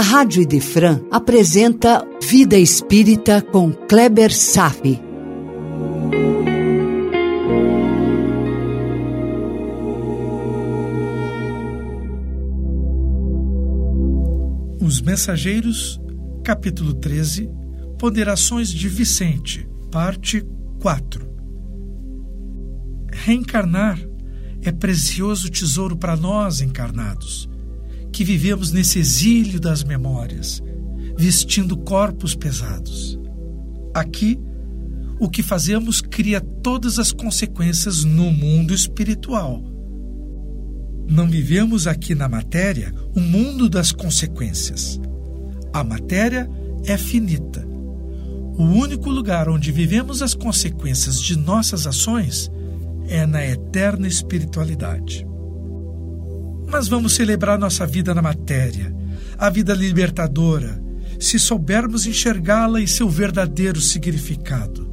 a Rádio Idefran apresenta Vida Espírita com Kleber Safi. Os Mensageiros, capítulo 13, Ponderações de Vicente, parte 4. Reencarnar é precioso tesouro para nós encarnados que vivemos nesse exílio das memórias, vestindo corpos pesados. Aqui, o que fazemos cria todas as consequências no mundo espiritual. Não vivemos aqui na matéria o mundo das consequências. A matéria é finita. O único lugar onde vivemos as consequências de nossas ações é na eterna espiritualidade. Mas vamos celebrar nossa vida na matéria, a vida libertadora, se soubermos enxergá-la em seu verdadeiro significado.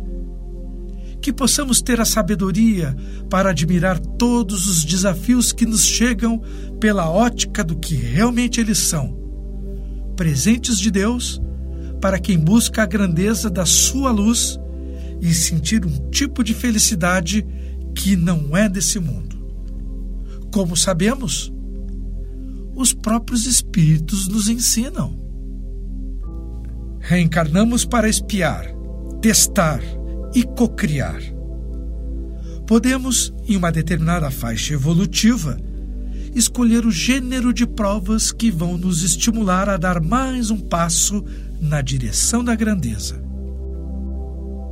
Que possamos ter a sabedoria para admirar todos os desafios que nos chegam pela ótica do que realmente eles são presentes de Deus para quem busca a grandeza da sua luz e sentir um tipo de felicidade que não é desse mundo. Como sabemos, os próprios espíritos nos ensinam. Reencarnamos para espiar, testar e cocriar. Podemos, em uma determinada faixa evolutiva, escolher o gênero de provas que vão nos estimular a dar mais um passo na direção da grandeza.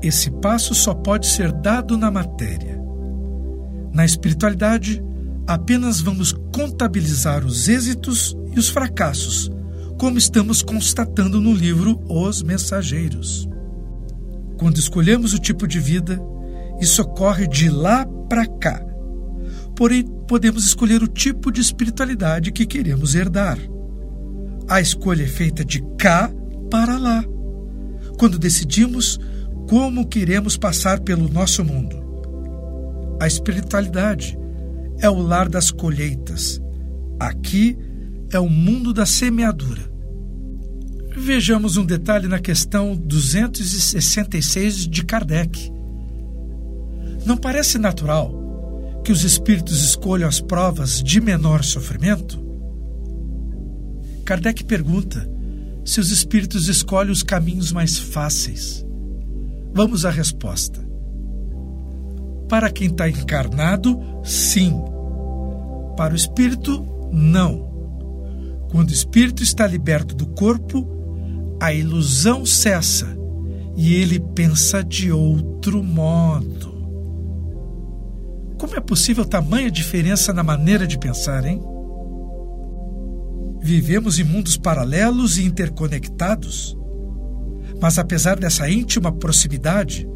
Esse passo só pode ser dado na matéria. Na espiritualidade, apenas vamos contabilizar os êxitos e os fracassos, como estamos constatando no livro Os Mensageiros. Quando escolhemos o tipo de vida, isso ocorre de lá para cá. Porém, podemos escolher o tipo de espiritualidade que queremos herdar. A escolha é feita de cá para lá, quando decidimos como queremos passar pelo nosso mundo. A espiritualidade é o lar das colheitas. Aqui é o mundo da semeadura. Vejamos um detalhe na questão 266 de Kardec. Não parece natural que os espíritos escolham as provas de menor sofrimento? Kardec pergunta se os espíritos escolhem os caminhos mais fáceis. Vamos à resposta. Para quem está encarnado, sim. Para o espírito, não. Quando o espírito está liberto do corpo, a ilusão cessa e ele pensa de outro modo. Como é possível tamanha diferença na maneira de pensar, hein? Vivemos em mundos paralelos e interconectados, mas apesar dessa íntima proximidade,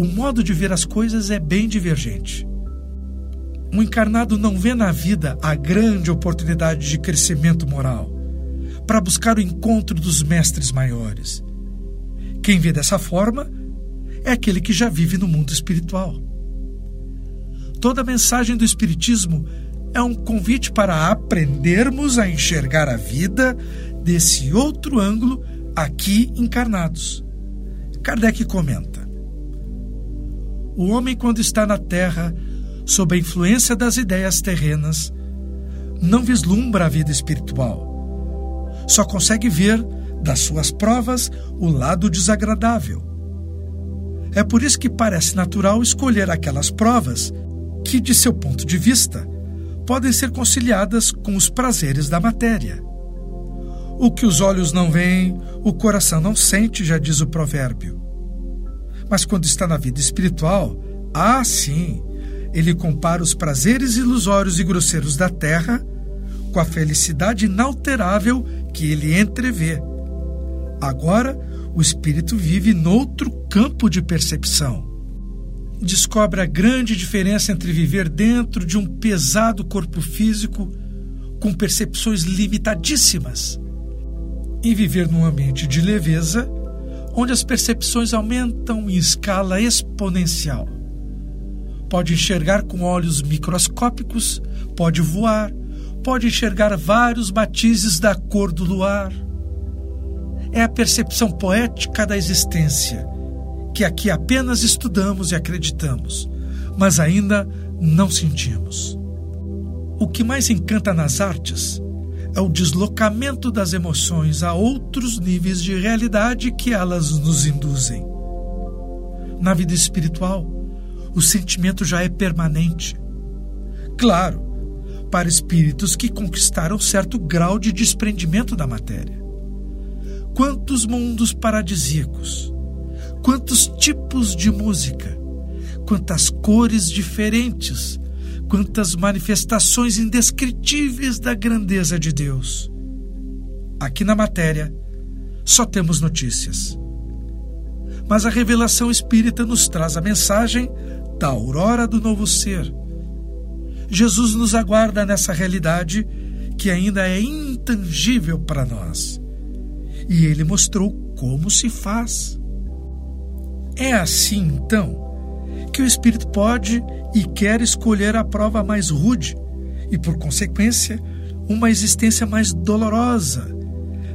o modo de ver as coisas é bem divergente. Um encarnado não vê na vida a grande oportunidade de crescimento moral para buscar o encontro dos mestres maiores. Quem vê dessa forma é aquele que já vive no mundo espiritual. Toda a mensagem do Espiritismo é um convite para aprendermos a enxergar a vida desse outro ângulo aqui encarnados. Kardec comenta: o homem, quando está na terra, sob a influência das ideias terrenas, não vislumbra a vida espiritual. Só consegue ver, das suas provas, o lado desagradável. É por isso que parece natural escolher aquelas provas que, de seu ponto de vista, podem ser conciliadas com os prazeres da matéria. O que os olhos não veem, o coração não sente, já diz o provérbio. Mas quando está na vida espiritual, ah, sim, ele compara os prazeres ilusórios e grosseiros da terra com a felicidade inalterável que ele entrevê. Agora, o espírito vive noutro campo de percepção. Descobre a grande diferença entre viver dentro de um pesado corpo físico com percepções limitadíssimas e viver num ambiente de leveza onde as percepções aumentam em escala exponencial. Pode enxergar com olhos microscópicos, pode voar, pode enxergar vários matizes da cor do luar. é a percepção poética da existência, que aqui apenas estudamos e acreditamos, mas ainda não sentimos. O que mais encanta nas artes é o deslocamento das emoções a outros níveis de realidade que elas nos induzem. Na vida espiritual, o sentimento já é permanente. Claro, para espíritos que conquistaram certo grau de desprendimento da matéria. Quantos mundos paradisíacos, quantos tipos de música, quantas cores diferentes, quantas manifestações indescritíveis da grandeza de Deus. Aqui na matéria, só temos notícias. Mas a revelação espírita nos traz a mensagem da aurora do novo ser. Jesus nos aguarda nessa realidade que ainda é intangível para nós. E ele mostrou como se faz. É assim, então, que o espírito pode e quer escolher a prova mais rude e, por consequência, uma existência mais dolorosa,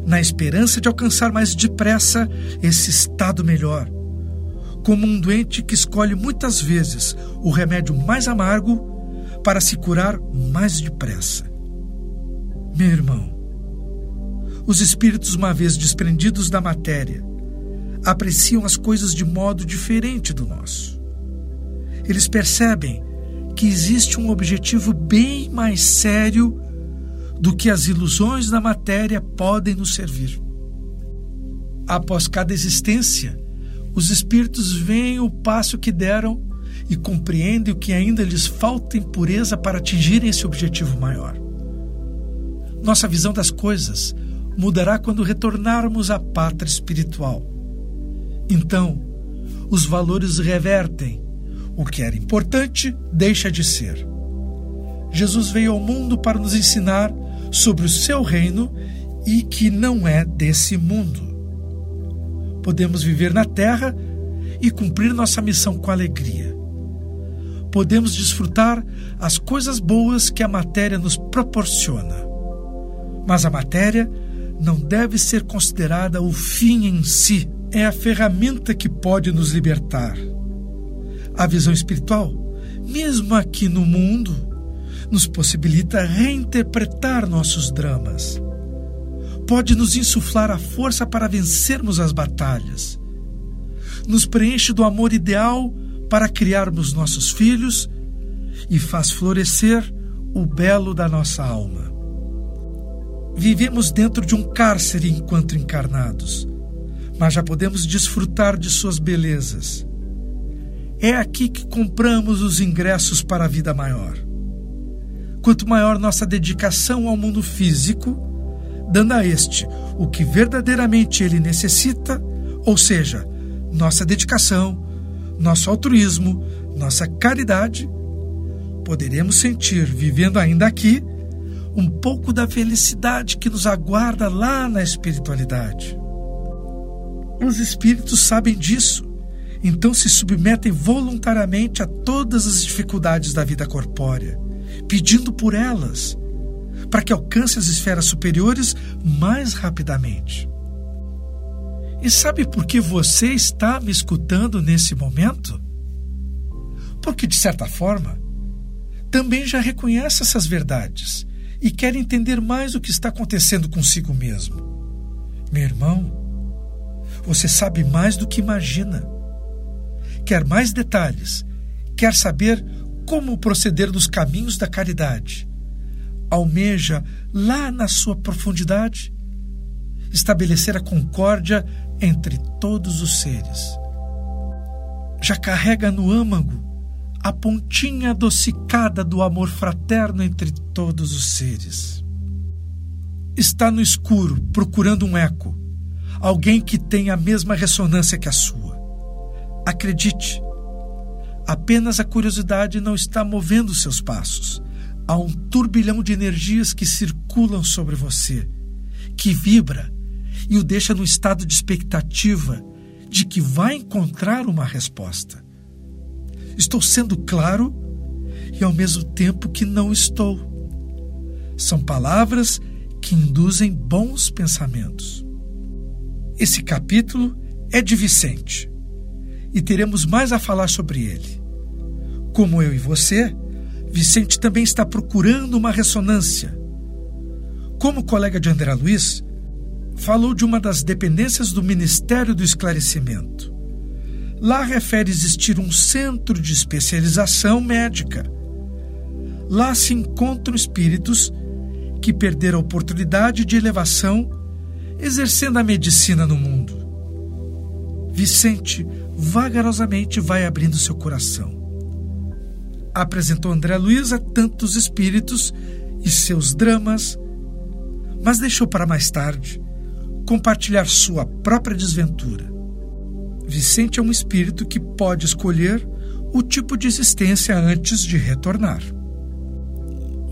na esperança de alcançar mais depressa esse estado melhor. Como um doente que escolhe muitas vezes o remédio mais amargo para se curar mais depressa. Meu irmão, os espíritos, uma vez desprendidos da matéria, apreciam as coisas de modo diferente do nosso. Eles percebem que existe um objetivo bem mais sério do que as ilusões da matéria podem nos servir. Após cada existência, os espíritos veem o passo que deram e compreendem o que ainda lhes falta em pureza para atingirem esse objetivo maior. Nossa visão das coisas mudará quando retornarmos à pátria espiritual. Então, os valores revertem. O que era importante deixa de ser. Jesus veio ao mundo para nos ensinar sobre o seu reino e que não é desse mundo. Podemos viver na terra e cumprir nossa missão com alegria. Podemos desfrutar as coisas boas que a matéria nos proporciona. Mas a matéria não deve ser considerada o fim em si, é a ferramenta que pode nos libertar. A visão espiritual, mesmo aqui no mundo, nos possibilita reinterpretar nossos dramas. Pode nos insuflar a força para vencermos as batalhas. Nos preenche do amor ideal para criarmos nossos filhos e faz florescer o belo da nossa alma. Vivemos dentro de um cárcere enquanto encarnados, mas já podemos desfrutar de suas belezas. É aqui que compramos os ingressos para a vida maior. Quanto maior nossa dedicação ao mundo físico, dando a este o que verdadeiramente ele necessita, ou seja, nossa dedicação, nosso altruísmo, nossa caridade, poderemos sentir, vivendo ainda aqui, um pouco da felicidade que nos aguarda lá na espiritualidade. Os espíritos sabem disso, então se submetem voluntariamente a todas as dificuldades da vida corpórea, pedindo por elas, para que alcance as esferas superiores mais rapidamente. E sabe por que você está me escutando nesse momento? Porque, de certa forma, também já reconhece essas verdades e quer entender mais o que está acontecendo consigo mesmo. Meu irmão, você sabe mais do que imagina. Quer mais detalhes, quer saber como proceder nos caminhos da caridade. Almeja lá na sua profundidade estabelecer a concórdia entre todos os seres. Já carrega no âmago a pontinha adocicada do amor fraterno entre todos os seres. Está no escuro procurando um eco, alguém que tenha a mesma ressonância que a sua. Acredite, apenas a curiosidade não está movendo seus passos. Há um turbilhão de energias que circulam sobre você, que vibra e o deixa num estado de expectativa de que vai encontrar uma resposta. Estou sendo claro e ao mesmo tempo que não estou. São palavras que induzem bons pensamentos. Esse capítulo é de Vicente e teremos mais a falar sobre ele. Como eu e você, Vicente também está procurando uma ressonância. Como colega de André Luiz, falou de uma das dependências do Ministério do Esclarecimento. Lá refere existir um centro de especialização médica. Lá se encontram espíritos que perderam a oportunidade de elevação exercendo a medicina no mundo. Vicente vagarosamente vai abrindo seu coração. Apresentou André Luiz a tantos espíritos e seus dramas, mas deixou para mais tarde compartilhar sua própria desventura. Vicente é um espírito que pode escolher o tipo de existência antes de retornar.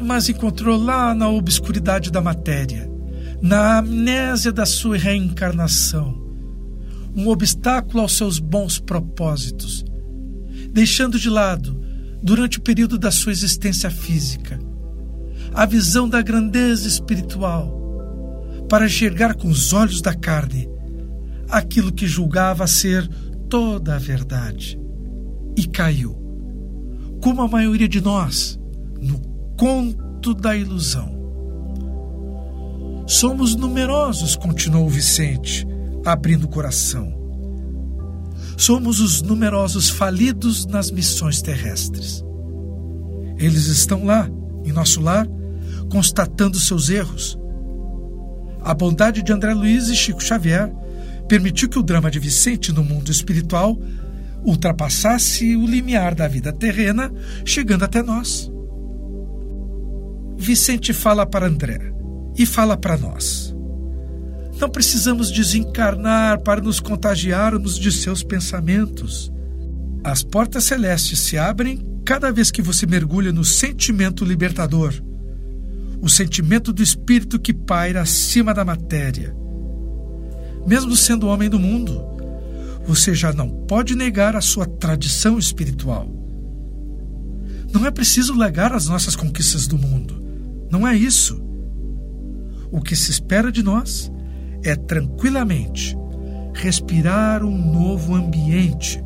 Mas encontrou lá na obscuridade da matéria, na amnésia da sua reencarnação, um obstáculo aos seus bons propósitos, deixando de lado, durante o período da sua existência física, a visão da grandeza espiritual, para enxergar com os olhos da carne aquilo que julgava ser toda a verdade. E caiu, como a maioria de nós, no conto da ilusão. Somos numerosos, continuou Vicente, abrindo o coração. Somos os numerosos falidos nas missões terrestres. Eles estão lá, em nosso lar, constatando seus erros. A bondade de André Luiz e Chico Xavier permitiu que o drama de Vicente no mundo espiritual ultrapassasse o limiar da vida terrena, chegando até nós. Vicente fala para André e fala para nós. Não precisamos desencarnar para nos contagiarmos de seus pensamentos. As portas celestes se abrem cada vez que você mergulha no sentimento libertador, o sentimento do espírito que paira acima da matéria. Mesmo sendo homem do mundo, você já não pode negar a sua tradição espiritual. Não é preciso legar as nossas conquistas do mundo. Não é isso. O que se espera de nós é tranquilamente respirar um novo ambiente,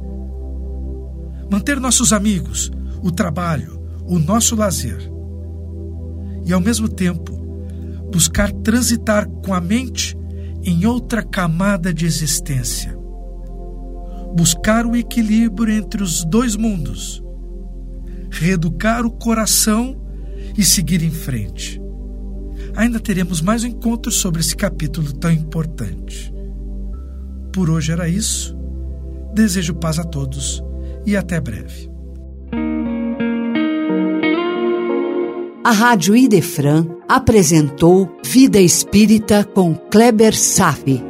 manter nossos amigos, o trabalho, o nosso lazer. E ao mesmo tempo, buscar transitar com a mente em outra camada de existência. Buscar o equilíbrio entre os dois mundos, reeducar o coração e seguir em frente ainda teremos mais encontros sobre esse capítulo tão importante. Por hoje era isso. Desejo paz a todos e até breve. A Rádio Idefran apresentou Vida Espírita com Kleber Safi.